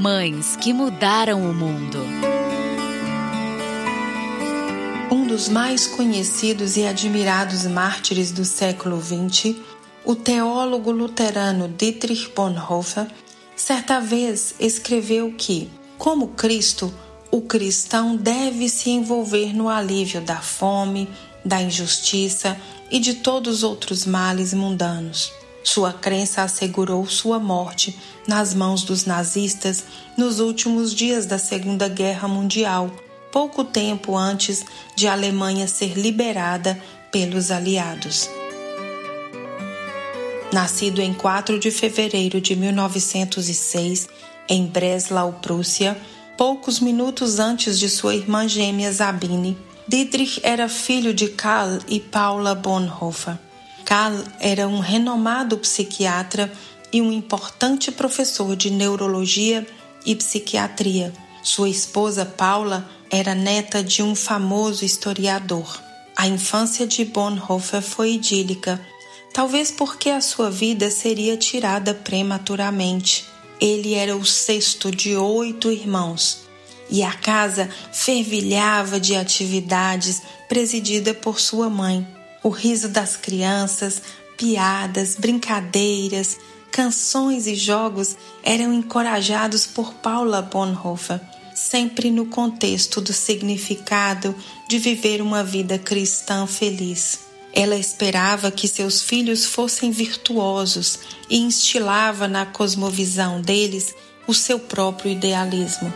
Mães que mudaram o mundo. Um dos mais conhecidos e admirados mártires do século XX, o teólogo luterano Dietrich Bonhoeffer, certa vez escreveu que, como Cristo, o cristão deve se envolver no alívio da fome, da injustiça e de todos os outros males mundanos. Sua crença assegurou sua morte nas mãos dos nazistas nos últimos dias da Segunda Guerra Mundial, pouco tempo antes de a Alemanha ser liberada pelos aliados. Nascido em 4 de fevereiro de 1906 em Breslau, Prússia, poucos minutos antes de sua irmã gêmea Sabine, Dietrich era filho de Karl e Paula Bonhoeffer. Karl era um renomado psiquiatra e um importante professor de neurologia e psiquiatria. Sua esposa Paula era neta de um famoso historiador. A infância de Bonhoeffer foi idílica, talvez porque a sua vida seria tirada prematuramente. Ele era o sexto de oito irmãos e a casa fervilhava de atividades presidida por sua mãe. O riso das crianças, piadas, brincadeiras, canções e jogos eram encorajados por Paula Bonhoeffer, sempre no contexto do significado de viver uma vida cristã feliz. Ela esperava que seus filhos fossem virtuosos e instilava na cosmovisão deles o seu próprio idealismo.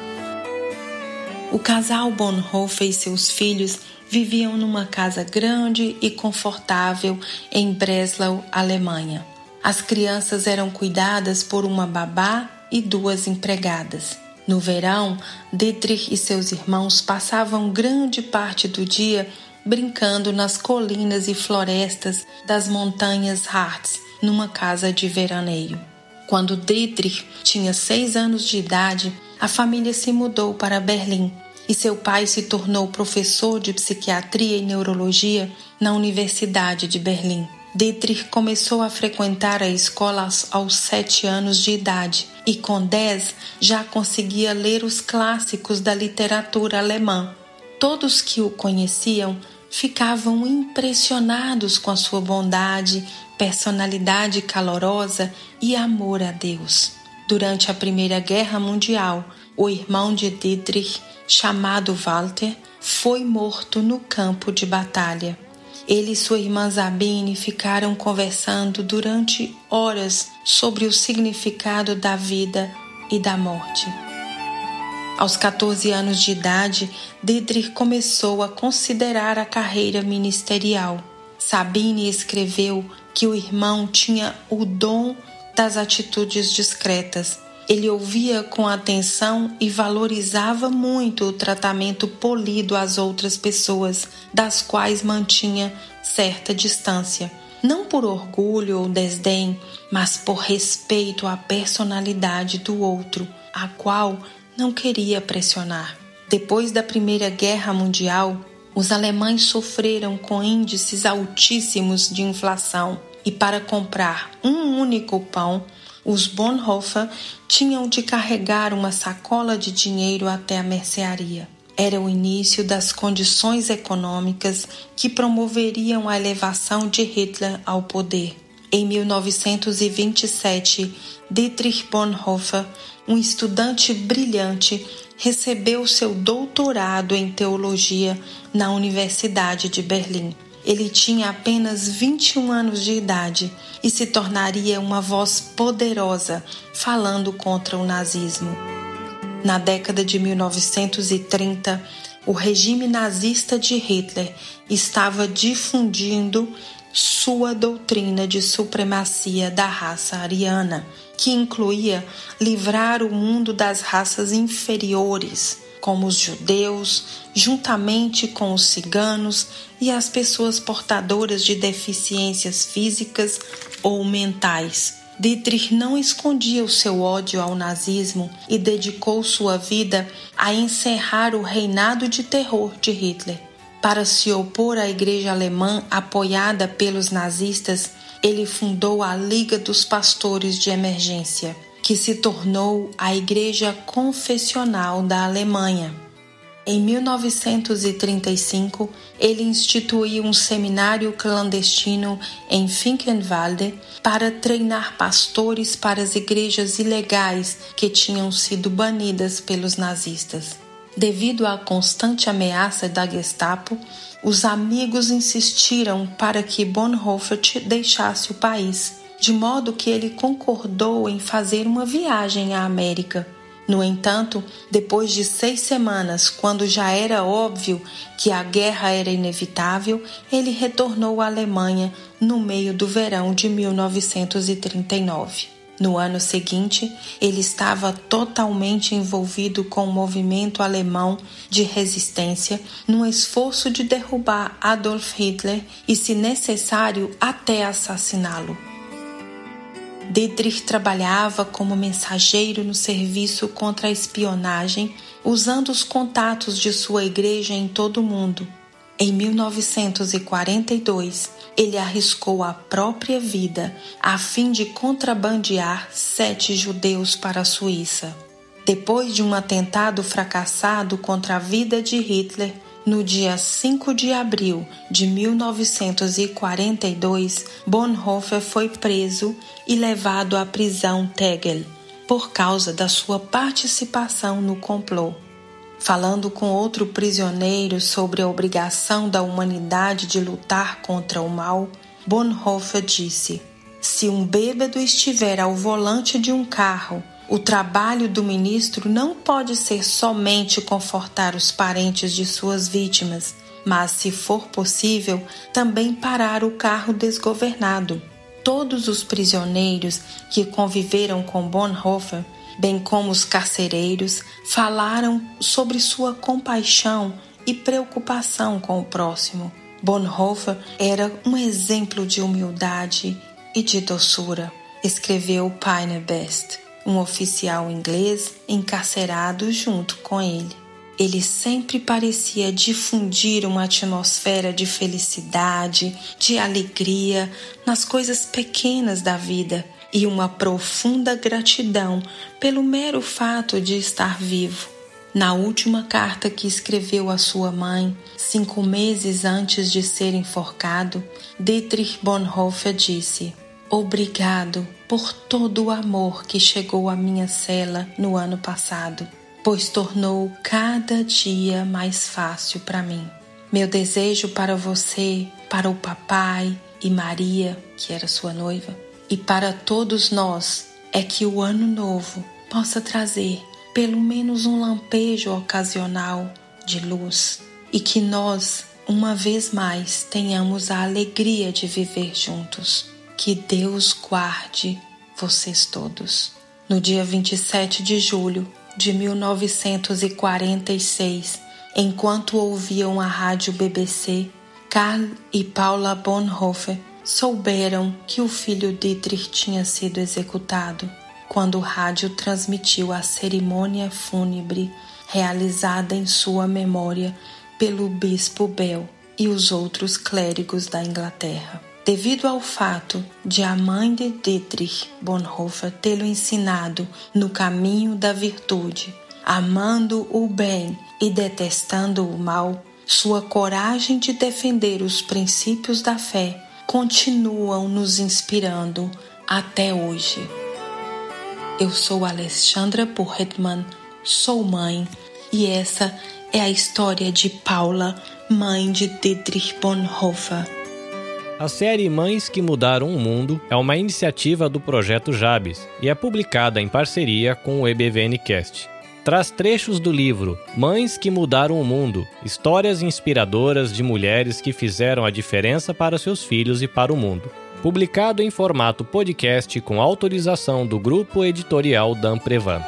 O casal Bonhoeffer e seus filhos viviam numa casa grande e confortável em Breslau, Alemanha. As crianças eram cuidadas por uma babá e duas empregadas. No verão, Dietrich e seus irmãos passavam grande parte do dia brincando nas colinas e florestas das montanhas Harz, numa casa de veraneio. Quando Dietrich tinha seis anos de idade, a família se mudou para Berlim e seu pai se tornou professor de psiquiatria e neurologia na Universidade de Berlim. Dietrich começou a frequentar a escola aos sete anos de idade e, com dez, já conseguia ler os clássicos da literatura alemã. Todos que o conheciam ficavam impressionados com a sua bondade, personalidade calorosa e amor a Deus. Durante a Primeira Guerra Mundial, o irmão de Dietrich, chamado Walter, foi morto no campo de batalha. Ele e sua irmã Sabine ficaram conversando durante horas sobre o significado da vida e da morte. Aos 14 anos de idade, Dietrich começou a considerar a carreira ministerial. Sabine escreveu que o irmão tinha o dom das atitudes discretas. Ele ouvia com atenção e valorizava muito o tratamento polido às outras pessoas, das quais mantinha certa distância. Não por orgulho ou desdém, mas por respeito à personalidade do outro, a qual não queria pressionar. Depois da Primeira Guerra Mundial, os alemães sofreram com índices altíssimos de inflação e para comprar um único pão, os Bonhoeffer tinham de carregar uma sacola de dinheiro até a mercearia. Era o início das condições econômicas que promoveriam a elevação de Hitler ao poder. Em 1927, Dietrich Bonhoeffer, um estudante brilhante, recebeu seu doutorado em teologia na Universidade de Berlim. Ele tinha apenas 21 anos de idade e se tornaria uma voz poderosa falando contra o nazismo. Na década de 1930, o regime nazista de Hitler estava difundindo sua doutrina de supremacia da raça ariana, que incluía livrar o mundo das raças inferiores, como os judeus, juntamente com os ciganos e as pessoas portadoras de deficiências físicas ou mentais. Dietrich não escondia o seu ódio ao nazismo e dedicou sua vida a encerrar o reinado de terror de Hitler. Para se opor à igreja alemã apoiada pelos nazistas, ele fundou a Liga dos Pastores de Emergência. Que se tornou a Igreja Confessional da Alemanha. Em 1935, ele instituiu um seminário clandestino em Finkenwalde para treinar pastores para as igrejas ilegais que tinham sido banidas pelos nazistas. Devido à constante ameaça da Gestapo, os amigos insistiram para que Bonhoeffer deixasse o país, de modo que ele concordou em fazer uma viagem à América. No entanto, depois de seis semanas, quando já era óbvio que a guerra era inevitável, ele retornou à Alemanha no meio do verão de 1939. No ano seguinte, ele estava totalmente envolvido com o movimento alemão de resistência, num esforço de derrubar Adolf Hitler e, se necessário, até assassiná-lo. Dietrich trabalhava como mensageiro no serviço contra a espionagem, usando os contatos de sua igreja em todo o mundo. Em 1942, ele arriscou a própria vida a fim de contrabandear sete judeus para a Suíça. Depois de um atentado fracassado contra a vida de Hitler, no dia 5 de abril de 1942, Bonhoeffer foi preso e levado à prisão Tegel por causa da sua participação no complô. Falando com outro prisioneiro sobre a obrigação da humanidade de lutar contra o mal, Bonhoeffer disse: Se um bêbado estiver ao volante de um carro, o trabalho do ministro não pode ser somente confortar os parentes de suas vítimas, mas, se for possível, também parar o carro desgovernado. Todos os prisioneiros que conviveram com Bonhoeffer bem como os carcereiros, falaram sobre sua compaixão e preocupação com o próximo. Bonhoeffer era um exemplo de humildade e de doçura, escreveu Paine Best, um oficial inglês encarcerado junto com ele. Ele sempre parecia difundir uma atmosfera de felicidade, de alegria nas coisas pequenas da vida e uma profunda gratidão pelo mero fato de estar vivo. Na última carta que escreveu à sua mãe, cinco meses antes de ser enforcado, Dietrich Bonhoeffer disse: Obrigado por todo o amor que chegou à minha cela no ano passado, pois tornou cada dia mais fácil para mim. Meu desejo para você, para o papai e Maria, que era sua noiva, e para todos nós é que o ano novo possa trazer pelo menos um lampejo ocasional de luz e que nós, uma vez mais, tenhamos a alegria de viver juntos. Que Deus guarde vocês todos. No dia 27 de julho de 1946, enquanto ouviam a rádio BBC, Karl e Paula Bonhoeffer souberam que o filho Dietrich tinha sido executado quando o rádio transmitiu a cerimônia fúnebre realizada em sua memória pelo bispo Bell e os outros clérigos da Inglaterra. Devido ao fato de a mãe de Dietrich Bonhoeffer tê-lo ensinado no caminho da virtude, amando o bem e detestando o mal, sua coragem de defender os princípios da fé continuam nos inspirando até hoje. Eu sou Alexandra Burhetman, sou mãe e essa é a história de Paula, mãe de Dietrich Bonhoeffer. A série Mães que Mudaram o Mundo é uma iniciativa do projeto Jabes e é publicada em parceria com o EBVNcast traz trechos do livro Mães que Mudaram o Mundo Histórias inspiradoras de mulheres que fizeram a diferença para seus filhos e para o mundo. Publicado em formato podcast com autorização do grupo editorial Dan Prevan.